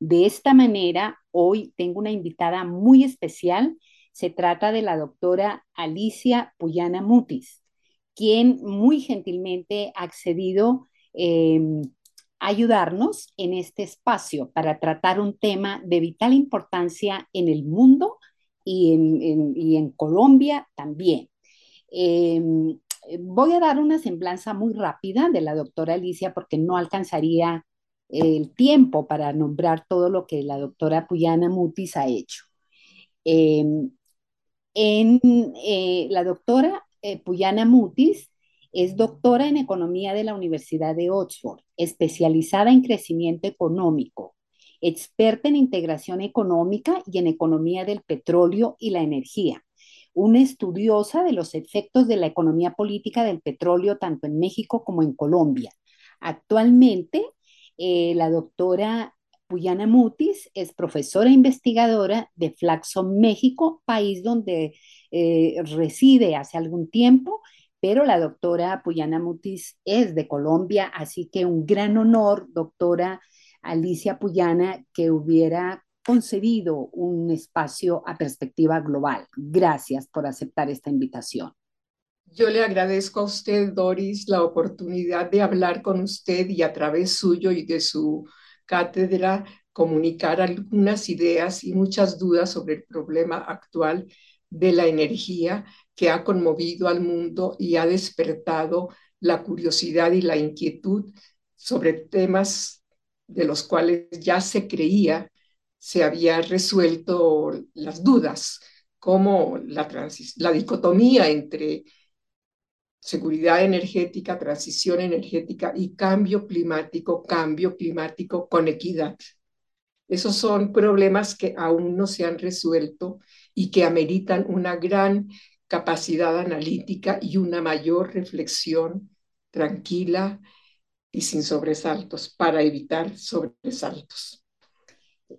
De esta manera, hoy tengo una invitada muy especial. Se trata de la doctora Alicia Puyana Mutis, quien muy gentilmente ha accedido em, a ayudarnos en este espacio para tratar un tema de vital importancia en el mundo y en, Colombia también. Em, voy a dar una semblanza muy rápida de la doctora Alicia porque no alcanzaría el tiempo para nombrar todo lo que la doctora Puyana Mutis ha hecho. Em, eh, la doctora eh, Puyana Mutis es doctora en economía de la Universidad de Oxford, especializada en crecimiento económico, experta en integración económica y en economía del petróleo y la energía, una estudiosa de los efectos de la economía política del petróleo tanto en México como en Colombia. Actualmente, eh, la doctora Puyana Mutis es profesora investigadora de Flaxo, México, país donde eh, reside hace algún tiempo, pero la doctora Puyana Mutis es de Colombia, así que un gran honor, doctora Alicia Puyana que hubiera concedido un espacio a perspectiva global. Gracias por aceptar esta invitación. Yo le agradezco a usted, Doris, la oportunidad de hablar con usted y a través suyo y de su cátedra comunicar algunas ideas y muchas dudas sobre el problema actual de la energía que ha conmovido al mundo y ha despertado la curiosidad y la inquietud sobre temas de los cuales ya se creía se había resuelto las dudas, como la, la dicotomía entre seguridad energética, transición energética y cambio climático, cambio climático con equidad. Esos son problemas que aún no se han resuelto y que ameritan una gran capacidad analítica y una mayor reflexión tranquila y sin sobresaltos para evitar sobresaltos.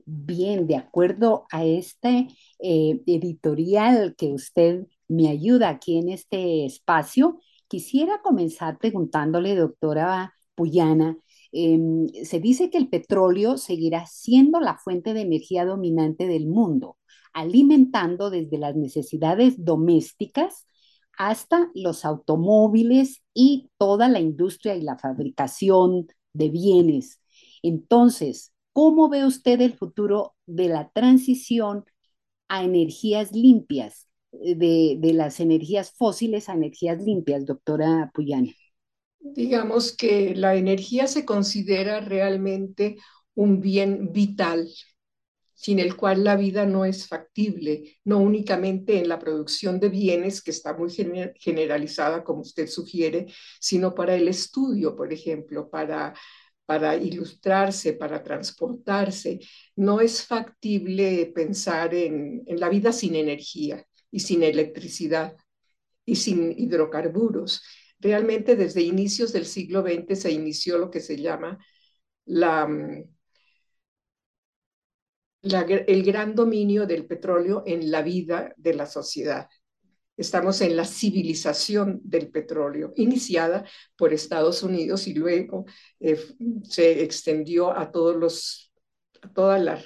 Bien, de acuerdo a este eh, editorial que usted me ayuda aquí en este espacio, quisiera comenzar preguntándole, doctora Puyana, em, se dice que el petróleo seguirá siendo la fuente de energía dominante del mundo, alimentando desde las necesidades domésticas hasta los automóviles y toda la industria y la fabricación de bienes. Entonces, ¿cómo ve usted el futuro de la transición a energías limpias, eh, de, las energías fósiles a energías limpias, doctora Puyana? Digamos que la energía se considera realmente un bien vital sin el cual la vida no es factible, no únicamente en la producción de bienes, que está muy generalizada, como usted sugiere, sino para el estudio, por ejemplo, para, para ilustrarse, para transportarse. No es factible pensar en, en la vida sin energía y sin electricidad y sin hidrocarburos. Realmente desde inicios del siglo XX se inició lo que se llama la el gran dominio del petróleo en la vida de la sociedad. Estamos en la civilización del petróleo, iniciada por Estados Unidos y luego eh, se extendió a, todos los, a todas las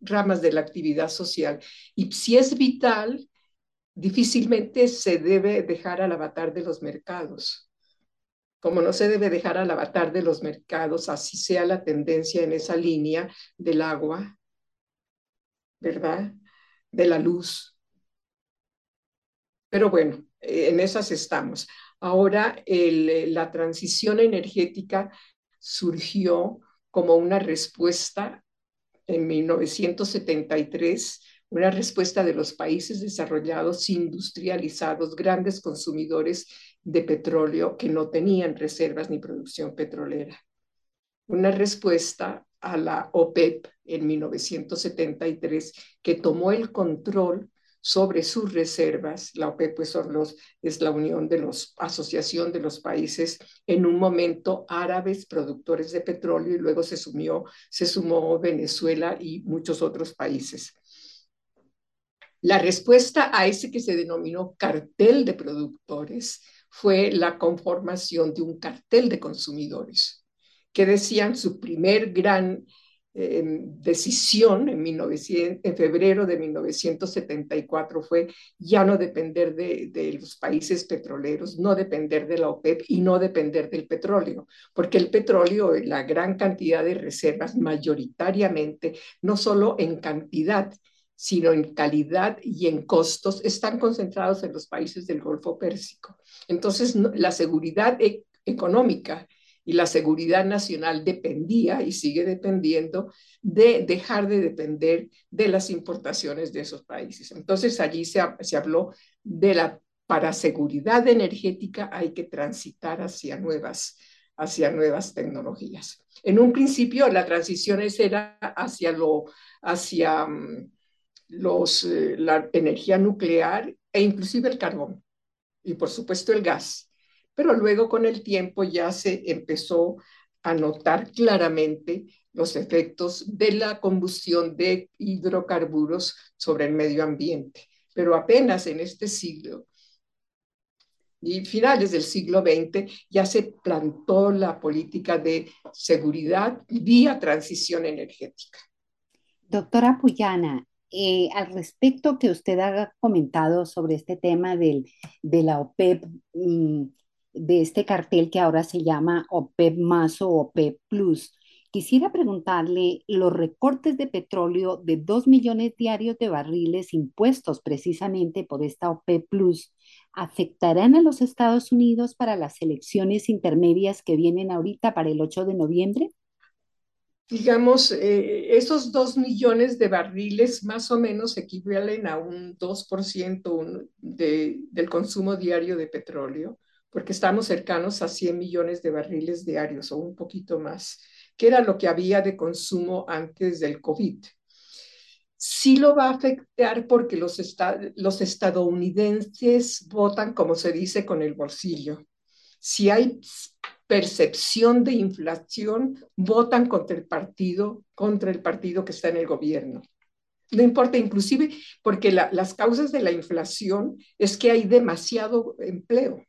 ramas de la actividad social. Y si es vital, difícilmente se debe dejar al avatar de los mercados. Como no se debe dejar al avatar de los mercados, así sea la tendencia en esa línea del agua, ¿verdad? De la luz. Pero bueno, en esas estamos. Ahora la transición energética surgió como una respuesta en 1973, una respuesta de los países desarrollados, industrializados, grandes consumidores de petróleo que no tenían reservas ni producción petrolera. Una respuesta a la OPEP en 1973 que tomó el control sobre sus reservas. La OPEP pues, son los, es la unión de los, asociación de los países en un momento árabes productores de petróleo y luego se, sumió, se sumó Venezuela y muchos otros países. La respuesta a ese que se denominó cartel de productores fue la conformación de un cartel de consumidores, que decían su primer gran decisión en, 1900, en febrero de 1974 fue ya no depender de, de, los países petroleros, no depender de la OPEP y no depender del petróleo, porque el petróleo, la gran cantidad de reservas, mayoritariamente, no solo en cantidad, sino en calidad y en costos, están concentrados en los países del Golfo Pérsico. Entonces, la seguridad e, económica y la seguridad nacional dependía y sigue dependiendo de dejar de depender de las importaciones de esos países. Entonces allí se, se habló de la, para seguridad energética hay que transitar hacia nuevas, hacia nuevas tecnologías. En un principio la transición era hacia, lo, hacia mm, los, eh, la energía nuclear e inclusive el carbón y por supuesto el gas pero luego con el tiempo ya se empezó a notar claramente los efectos de la combustión de hidrocarburos sobre el medio ambiente. Pero apenas en este siglo y finales del siglo XX ya se plantó la política de seguridad vía transición energética. Doctora Puyana, eh, al respecto que usted ha comentado sobre este tema del, de la OPEP, mm, de este cartel que ahora se llama OPEP más o OPEP Plus. Quisiera preguntarle, los recortes de petróleo de 2 millones diarios de barriles impuestos precisamente por esta OPEP Plus, ¿afectarán a los Estados Unidos para las elecciones intermedias que vienen ahorita para el 8 de noviembre? Digamos, eh, esos 2 millones de barriles más o menos equivalen a un 2% de, del consumo diario de petróleo porque estamos cercanos a 100 millones de barriles diarios o un poquito más, que era lo que había de consumo antes del COVID. Sí lo va a afectar porque los, los estadounidenses votan, como se dice, con el bolsillo. Si hay percepción de inflación, votan contra el partido, contra el partido que está en el gobierno. No importa, inclusive porque las causas de la inflación es que hay demasiado empleo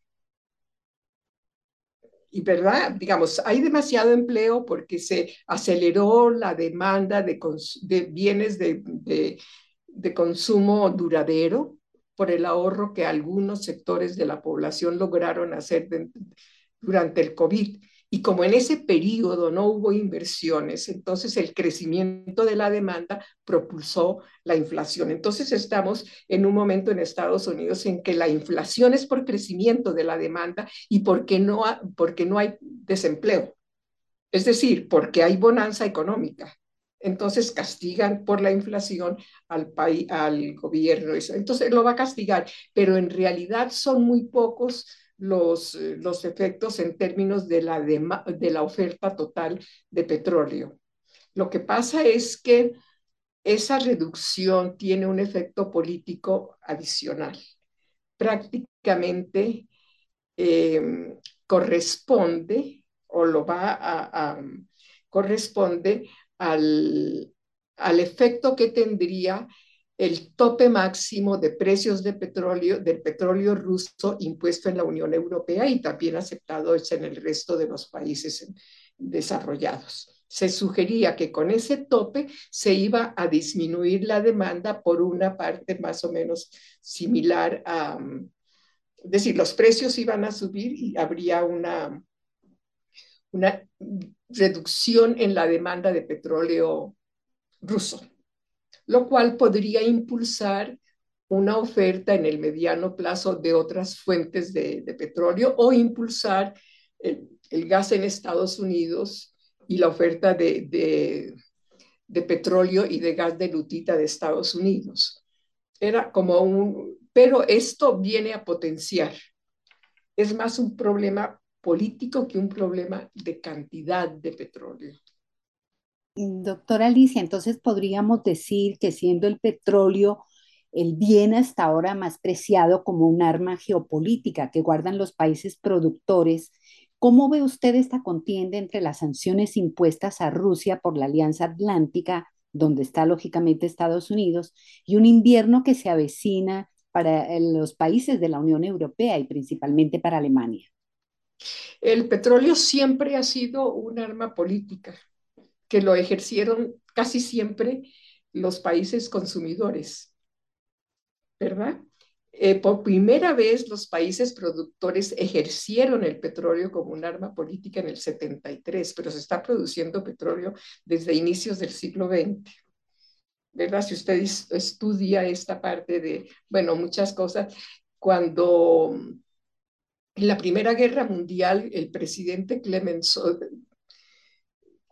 y verdad, digamos, hay demasiado empleo porque se aceleró la demanda de, bienes de, consumo duradero por el ahorro que algunos sectores de la población lograron hacer durante el COVID. Y como en ese periodo no hubo inversiones, entonces el crecimiento de la demanda propulsó la inflación. Entonces estamos en un momento en Estados Unidos en que la inflación es por crecimiento de la demanda y porque no, porque no hay desempleo. Es decir, porque hay bonanza económica. Entonces castigan por la inflación al país, al gobierno. Entonces lo va a castigar, pero en realidad son muy pocos los, eh, los efectos en términos de la, de la oferta total de petróleo. Lo que pasa es que esa reducción tiene un efecto político adicional. Prácticamente em, corresponde o lo va a, corresponde al, al efecto que tendría el tope máximo de precios del petróleo ruso impuesto en la Unión Europea y también aceptado en el resto de los países desarrollados. Se sugería que con ese tope se iba a disminuir la demanda por una parte más o menos similar a, es decir, los precios iban a subir y habría una, una reducción en la demanda de petróleo ruso lo cual podría impulsar una oferta en el mediano plazo de otras fuentes de, petróleo o impulsar el, gas en Estados Unidos y la oferta de, de, petróleo y de gas de lutita de Estados Unidos. Era como un, pero esto viene a potenciar. Es más un problema político que un problema de cantidad de petróleo. Doctora Alicia, entonces podríamos decir que siendo el petróleo el bien hasta ahora más preciado como un arma geopolítica que guardan los países productores, ¿cómo ve usted esta contienda entre las sanciones impuestas a Rusia por la Alianza Atlántica, donde está lógicamente Estados Unidos, y un invierno que se avecina para los países de la Unión Europea y principalmente para Alemania? El petróleo siempre ha sido un arma política que lo ejercieron casi siempre los países consumidores. ¿verdad? Eh, por primera vez los países productores ejercieron el petróleo como un arma política en el 73, pero se está produciendo petróleo desde inicios del siglo XX. ¿Verdad? Si usted estudia esta parte de, bueno, muchas cosas, cuando en la Primera Guerra Mundial el presidente Clemenceau,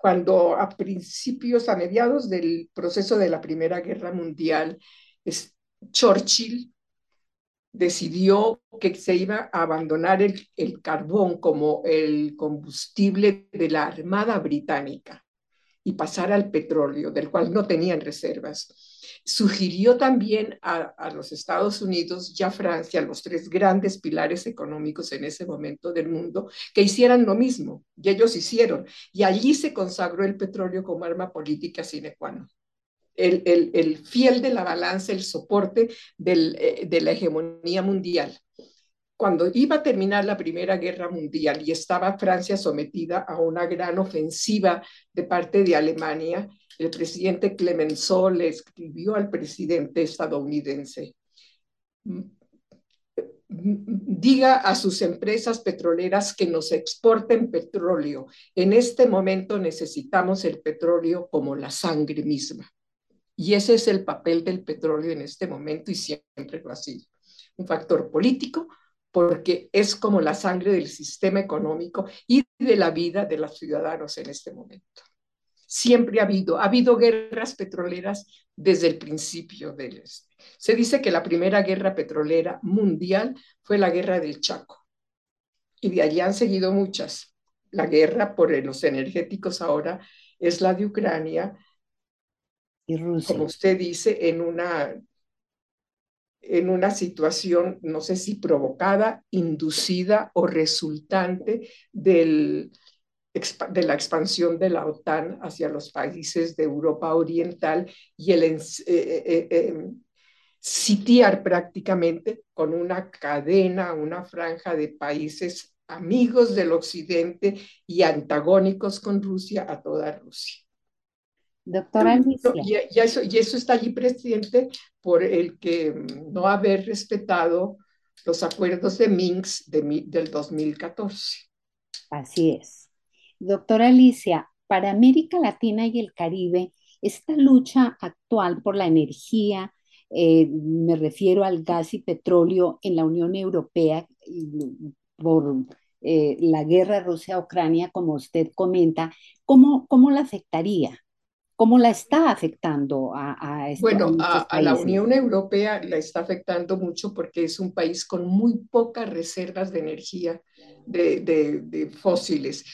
cuando a principios, a mediados del proceso de la Primera Guerra Mundial, Churchill decidió que se iba a abandonar el, carbón como el combustible de la Armada Británica y pasar al petróleo, del cual no tenían reservas. Sugirió también a, los Estados Unidos y a Francia, los tres grandes pilares económicos en ese momento del mundo, que hicieran lo mismo. Y ellos hicieron. Y allí se consagró el petróleo como arma política sine qua non el, fiel de la balanza, el soporte eh, de la hegemonía mundial. Cuando iba a terminar la Primera Guerra Mundial y estaba Francia sometida a una gran ofensiva de parte de Alemania, el presidente Clemenceau le escribió al presidente estadounidense, diga a sus empresas petroleras que nos exporten petróleo. En este momento necesitamos el petróleo como la sangre misma. Y ese es el papel del petróleo en este momento y siempre lo ha sido. Un factor político porque es como la sangre del sistema económico y de la vida de los ciudadanos en este momento. Siempre ha habido, ha habido guerras petroleras desde el principio del este. Se dice que la primera guerra petrolera mundial fue la guerra del Chaco y de allí han seguido muchas. La guerra por los energéticos ahora es la de Ucrania, como usted dice, en una, en una situación, no sé si provocada, inducida o resultante del, de la expansión de la OTAN hacia los países de Europa Oriental y el eh, eh, eh, em, sitiar prácticamente con una cadena, una franja de países amigos del Occidente y antagónicos con Rusia a toda Rusia. Doctora Alicia. Y, eso, y eso está allí presente por el que mm, no haber respetado los acuerdos de Minsk de, del 2014. Así es. Doctora Alicia, para América Latina y el Caribe, esta lucha actual por la energía, eh, me refiero al gas y petróleo en la Unión Europea, por eh, la guerra Rusia-Ucrania, como usted comenta, ¿cómo, ¿cómo la afectaría? ¿Cómo la está afectando a, a Bueno, a, la Unión Europea la está afectando mucho porque es un país con muy pocas reservas de energía de, de, fósiles.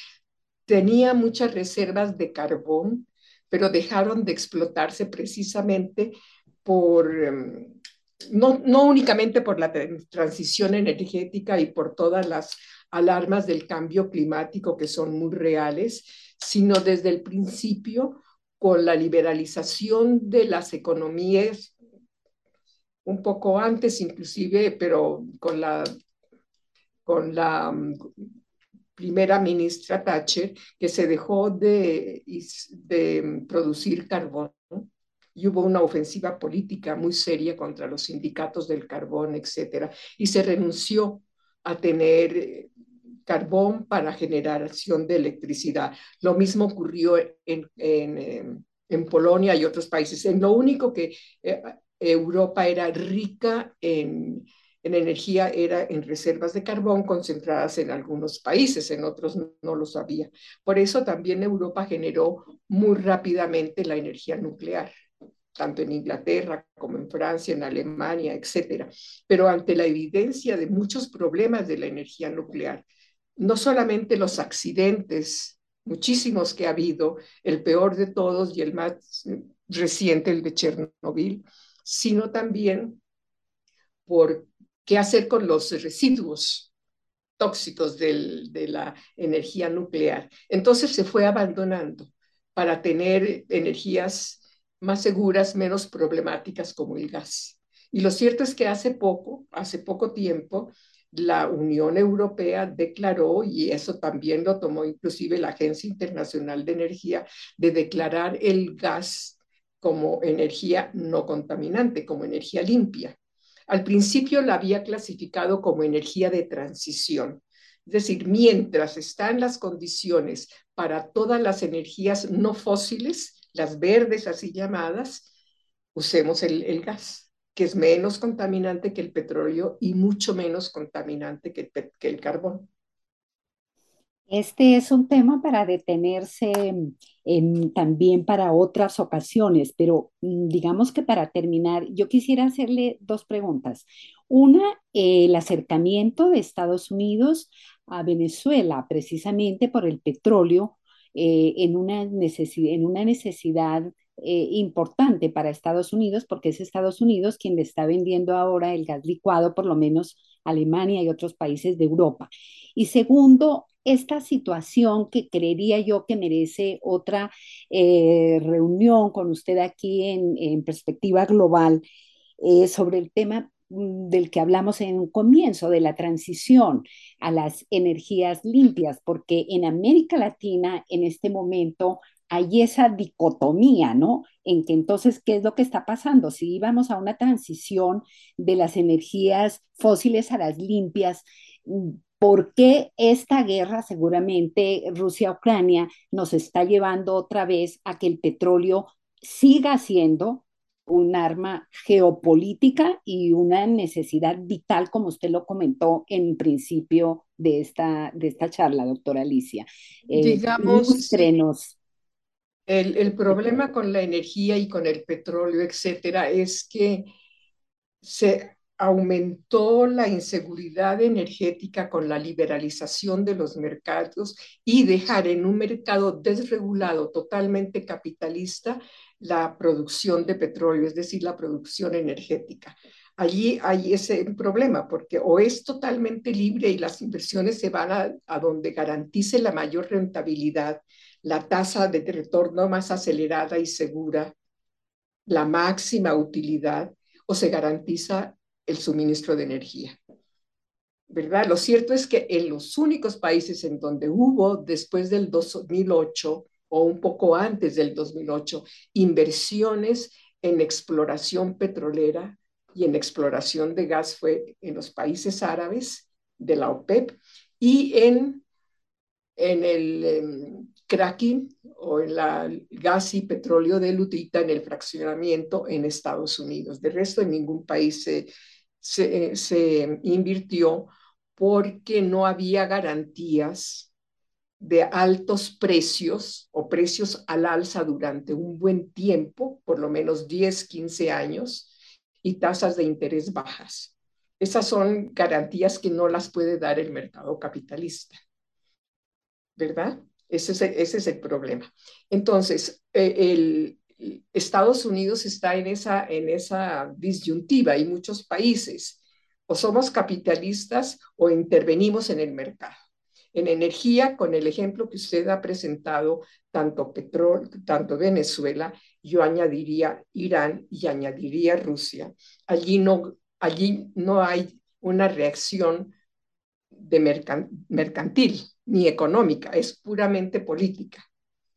Tenía muchas reservas de carbón, pero dejaron de explotarse precisamente por, em, no, no únicamente por la transición energética y por todas las alarmas del cambio climático que son muy reales, sino desde el principio con la liberalización de las economías, un poco antes inclusive, pero con la, con la mm, primera ministra Thatcher, que se dejó de, de producir carbón y hubo una ofensiva política muy seria contra los sindicatos del carbón, etcétera, y se renunció a tener carbón para generación de electricidad. Lo mismo ocurrió en, en, em, en Polonia y otros países. En lo único que eh, Europa era rica en, en energía, era en reservas de carbón concentradas en algunos países, en otros no lo sabía. Por eso también Europa generó muy rápidamente la energía nuclear tanto en Inglaterra como en Francia, en Alemania, etcétera. Pero ante la evidencia de muchos problemas de la energía nuclear, no solamente los accidentes, muchísimos que ha habido, el peor de todos y el más reciente, el de Chernobyl, sino también por qué hacer con los residuos tóxicos de la energía nuclear. Entonces se fue abandonando para tener energías más seguras, menos problemáticas como el gas. Y lo cierto es que hace poco, hace poco tiempo, la Unión Europea declaró, y eso también lo tomó inclusive la Agencia Internacional de Energía, de declarar el gas como energía no contaminante, como energía limpia. Al principio la había clasificado como energía de transición, es decir, mientras están las condiciones para todas las energías no fósiles, las verdes así llamadas, usemos el, gas, que es menos contaminante que el petróleo y mucho menos contaminante que el, carbón. Este es un tema para detenerse también para otras ocasiones, pero mm, digamos que para terminar, yo quisiera hacerle dos preguntas. Una, el acercamiento de Estados Unidos a Venezuela, precisamente por el petróleo, eh, en, una en una necesidad eh, importante para Estados Unidos, porque es Estados Unidos quien le está vendiendo ahora el gas licuado, por lo menos Alemania y otros países de Europa. Y segundo, esta situación que creería yo que merece otra eh, reunión con usted aquí en, en perspectiva global sobre el tema Mm, del que hablamos en un comienzo, de la transición a las energías limpias, porque en América Latina en este momento hay esa dicotomía, ¿no? En que entonces, ¿qué es lo que está pasando? Si íbamos a una transición de las energías fósiles a las limpias, ¿por qué esta guerra, seguramente Rusia-Ucrania, nos está llevando otra vez a que el petróleo siga siendo un arma geopolítica y una necesidad vital, como usted lo comentó en principio de esta, de esta charla, doctora Alicia. Eh, Digamos, el, el problema con la energía y con el petróleo, etcétera, es que se aumentó la inseguridad energética con la liberalización de los mercados y dejar en un mercado desregulado, totalmente capitalista, la producción de petróleo, es decir, la producción energética. Allí hay ese problema, porque o es totalmente libre y las inversiones se van a, donde garantice la mayor rentabilidad, la tasa de retorno más acelerada y segura, la máxima utilidad, o se garantiza el suministro de energía. ¿Verdad? Lo cierto es que en los únicos países en donde hubo, después del 2008, o un poco antes del 2008, inversiones en exploración petrolera y en exploración de gas fue en los países árabes de la OPEP y en, en el em, cracking o en la gas y petróleo de lutita en el fraccionamiento en Estados Unidos. De resto, en ningún país se, se, se invirtió porque no había garantías de altos precios o precios al alza durante un buen tiempo, por lo menos 10, 15 años, y tasas de interés bajas. Esas son garantías que no las puede dar el mercado capitalista. ¿Verdad? Ese es el, ese es el problema. Entonces, eh, el, Estados Unidos está en esa, en esa disyuntiva y muchos países. O somos capitalistas o intervenimos en el mercado. En energía, con el ejemplo que usted ha presentado, tanto petróleo, tanto Venezuela, yo añadiría Irán y añadiría Rusia. Allí no, allí no hay una reacción de mercantil ni económica, es puramente política.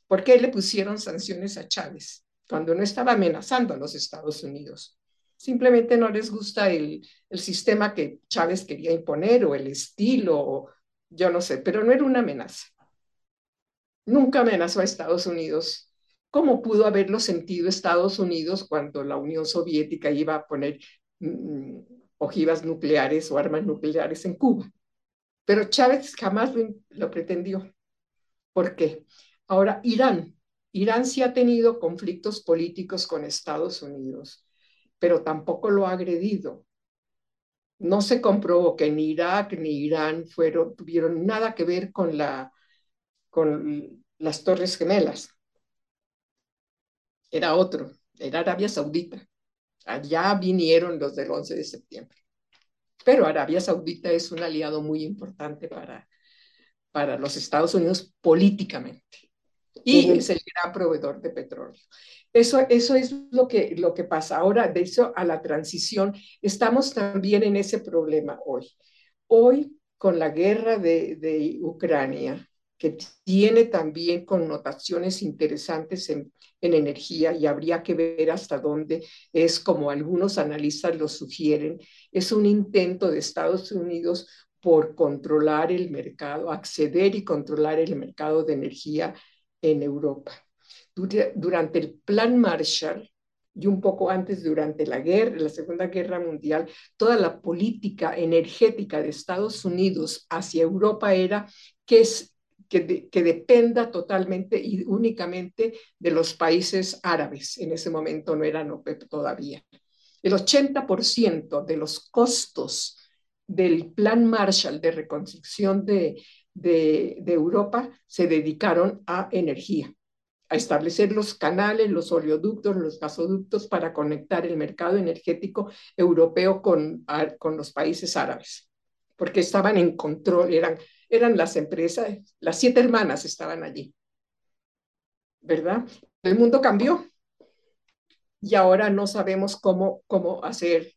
¿Por qué le pusieron sanciones a Chávez cuando no estaba amenazando a los Estados Unidos? Simplemente no les gusta el, el sistema que Chávez quería imponer o el estilo o, yo no sé, pero no era una amenaza. Nunca amenazó a Estados Unidos como pudo haberlo sentido Estados Unidos cuando la Unión Soviética iba a poner mm, ojivas nucleares o armas nucleares en Cuba. Pero Chávez jamás lo, pretendió. ¿Por qué? Ahora, Irán. Irán sí ha tenido conflictos políticos con Estados Unidos, pero tampoco lo ha agredido. No se comprobó que ni Irak ni Irán fueron, tuvieron nada que ver con, la, con las Torres Gemelas. Era otro, era Arabia Saudita. Allá vinieron los del 11 de septiembre. Pero Arabia Saudita es un aliado muy importante para, para los Estados Unidos políticamente y es el gran proveedor de petróleo. Eso, eso es lo que, lo que pasa. Ahora, de eso a la transición, estamos también en ese problema hoy. Hoy, con la guerra de, de Ucrania, que tiene también connotaciones interesantes en, en, energía y habría que ver hasta dónde es, como algunos analistas lo sugieren, es un intento de Estados Unidos por controlar el mercado, acceder y controlar el mercado de energía en Europa. Durante el Plan Marshall, y un poco antes, durante la guerra, la Segunda Guerra Mundial, toda la política energética de Estados Unidos hacia Europa era que que, dependa totalmente y únicamente de los países árabes. En ese momento no eran OPEP todavía. El 80% de los costos del Plan Marshall de reconstrucción de, Europa se dedicaron a energía, a establecer los canales, los oleoductos, los gasoductos para conectar el mercado energético europeo con, con los países árabes, porque estaban en control, eran eran las empresas, las siete hermanas estaban allí, ¿verdad? El mundo cambió y ahora no sabemos cómo, cómo hacer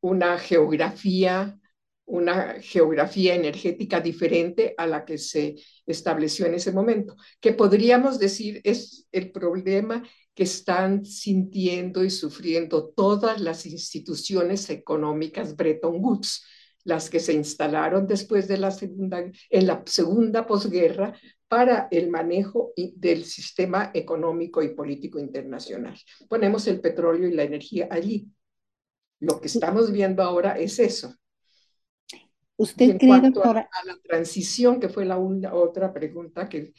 una geografía, una geografía energética diferente a la que se estableció en ese momento, que podríamos decir es el problema que están sintiendo y sufriendo todas las instituciones económicas Bretton Woods, las que se instalaron después de la segunda, en la segunda posguerra para el manejo del sistema económico y político internacional. Ponemos el petróleo y la energía allí. Lo que estamos viendo ahora es eso. ¿Usted en cuanto a, la transición, que fue la otra pregunta que,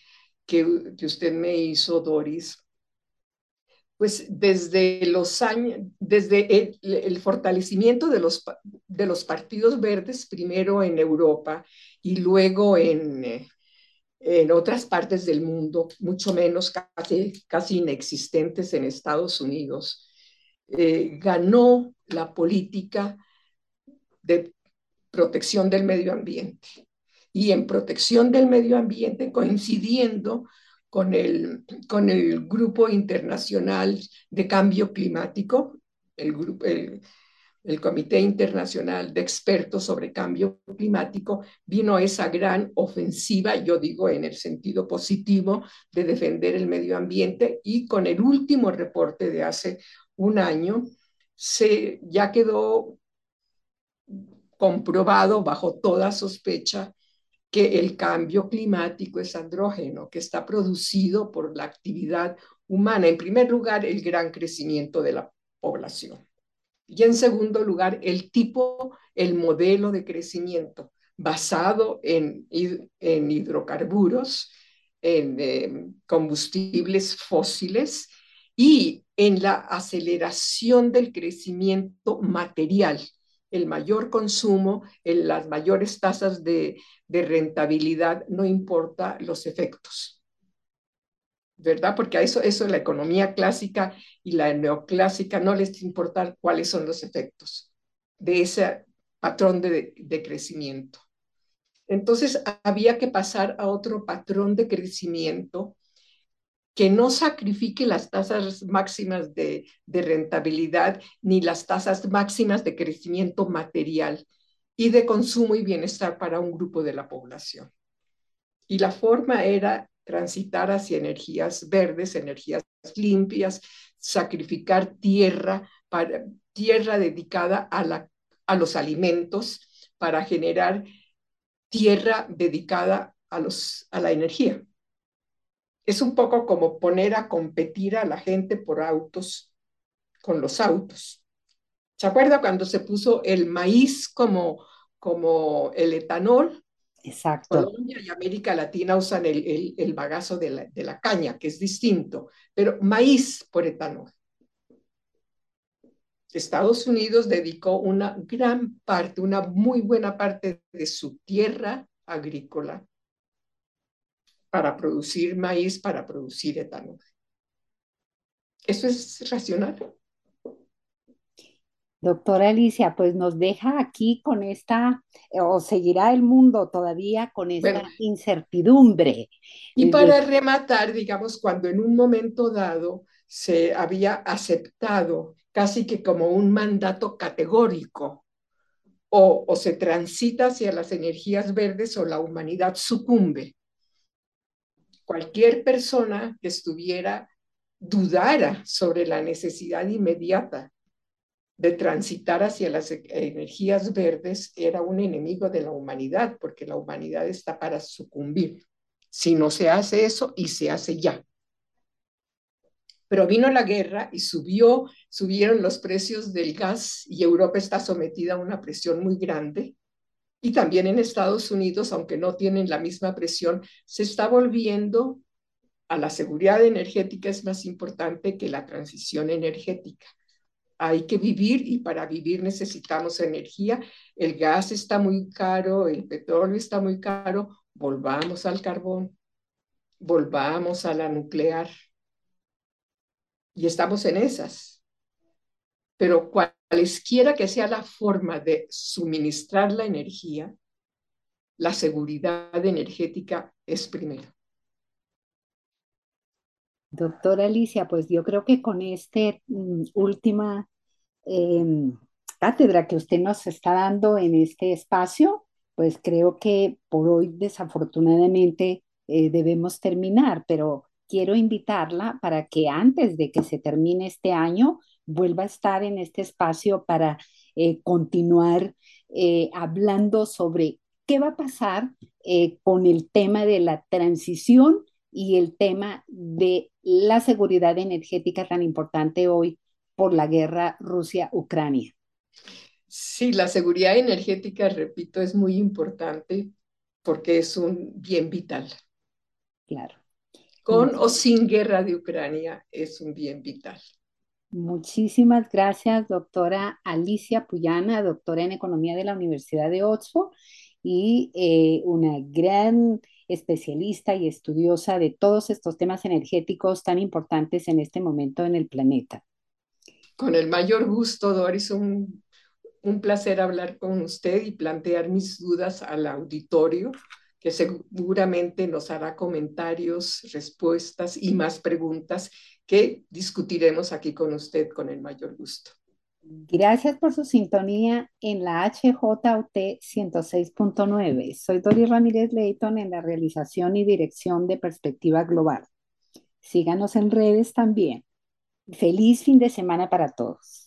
que, que usted me hizo, Doris, pues desde los años, desde el, fortalecimiento de los, de los partidos verdes, primero en Europa y luego en, eh, en otras partes del mundo, mucho menos casi, casi inexistentes en Estados Unidos, eh, ganó la política de protección del medio ambiente. Y en protección del medio ambiente, coincidiendo con el, con el Grupo Internacional de Cambio Climático, el, grupo, el, el Comité Internacional de Expertos sobre Cambio Climático, vino esa gran ofensiva, yo digo en el sentido positivo, de defender el medio ambiente y con el último reporte de hace un año, se, ya quedó comprobado bajo toda sospecha que el cambio climático es andrógeno, que está producido por la actividad humana. En primer lugar, el gran crecimiento de la población. Y en segundo lugar, el tipo, el modelo de crecimiento basado en, hidrocarburos, en eh, combustibles fósiles y en la aceleración del crecimiento material el mayor consumo, en las mayores tasas de, rentabilidad, no importa los efectos. ¿Verdad? Porque a eso, eso la economía clásica y la neoclásica no les importa cuáles son los efectos de ese patrón de crecimiento. Entonces había que pasar a otro patrón de crecimiento que no sacrifique las tasas máximas de, rentabilidad ni las tasas máximas de crecimiento material y de consumo y bienestar para un grupo de la población. Y la forma era transitar hacia energías verdes, energías limpias, sacrificar tierra, para, tierra dedicada a, la, a los alimentos para generar tierra dedicada a, los, a la energía es un poco como poner a competir a la gente por autos con los autos. ¿Se acuerda cuando se puso el maíz como, como el etanol? Exacto. Colombia y América Latina usan el, el, bagazo de la, de la caña, que es distinto, pero maíz por etanol. Estados Unidos dedicó una gran parte, una muy buena parte de su tierra agrícola para producir maíz, para producir etanol. ¿Eso es racional? Doctora Alicia, pues nos deja aquí con esta, eh, o seguirá el mundo todavía con esta incertidumbre. Y para rematar, digamos, cuando en un momento dado se había aceptado casi que como un mandato categórico, o, o se transita hacia las energías verdes o la humanidad sucumbe. Cualquier persona que estuviera dudara sobre la necesidad inmediata de transitar hacia las e-, energías verdes era un enemigo de la humanidad, porque la humanidad está para sucumbir. Si no se hace eso, y se hace ya. Pero vino la guerra y subió, subieron los precios del gas y Europa está sometida a una presión muy grande. Y también en Estados Unidos, aunque no tienen la misma presión, se está volviendo a la seguridad energética es más importante que la transición energética hay que vivir y para vivir necesitamos energía. El gas está muy caro, el petróleo está muy caro, volvamos al carbón, volvamos a la nuclear. Y estamos en esas. Pero cualesquiera que sea la forma de suministrar la energía, la seguridad energética es primero. Doctora Alicia, pues yo creo que con esta mm, última em, cátedra que usted nos está dando en este espacio, pues creo que por hoy desafortunadamente eh, debemos terminar, pero quiero invitarla para que antes de que se termine este año vuelva a estar en este espacio para eh, continuar eh, hablando sobre qué va a pasar con el tema de la transición y el tema de la seguridad energética tan importante hoy por la guerra Rusia-Ucrania. Sí, la seguridad energética, repito, es muy importante porque es un bien vital. Claro. Con o sin guerra de Ucrania es un bien vital. Muchísimas gracias, doctora Alicia Puyana, doctora en Economía de la Universidad de Oxford y eh, una gran especialista y estudiosa de todos estos temas energéticos tan importantes en este momento en el planeta. Con el mayor gusto, Doris, un, un placer hablar con usted y plantear mis dudas al auditorio, que seguramente nos hará comentarios, respuestas y más preguntas que discutiremos aquí con usted con el mayor gusto. Gracias por su sintonía en la HJUT 106.9. Soy Dori Ramírez Leighton en la realización y dirección de Perspectiva Global. Síganos en redes también. Feliz fin de semana para todos.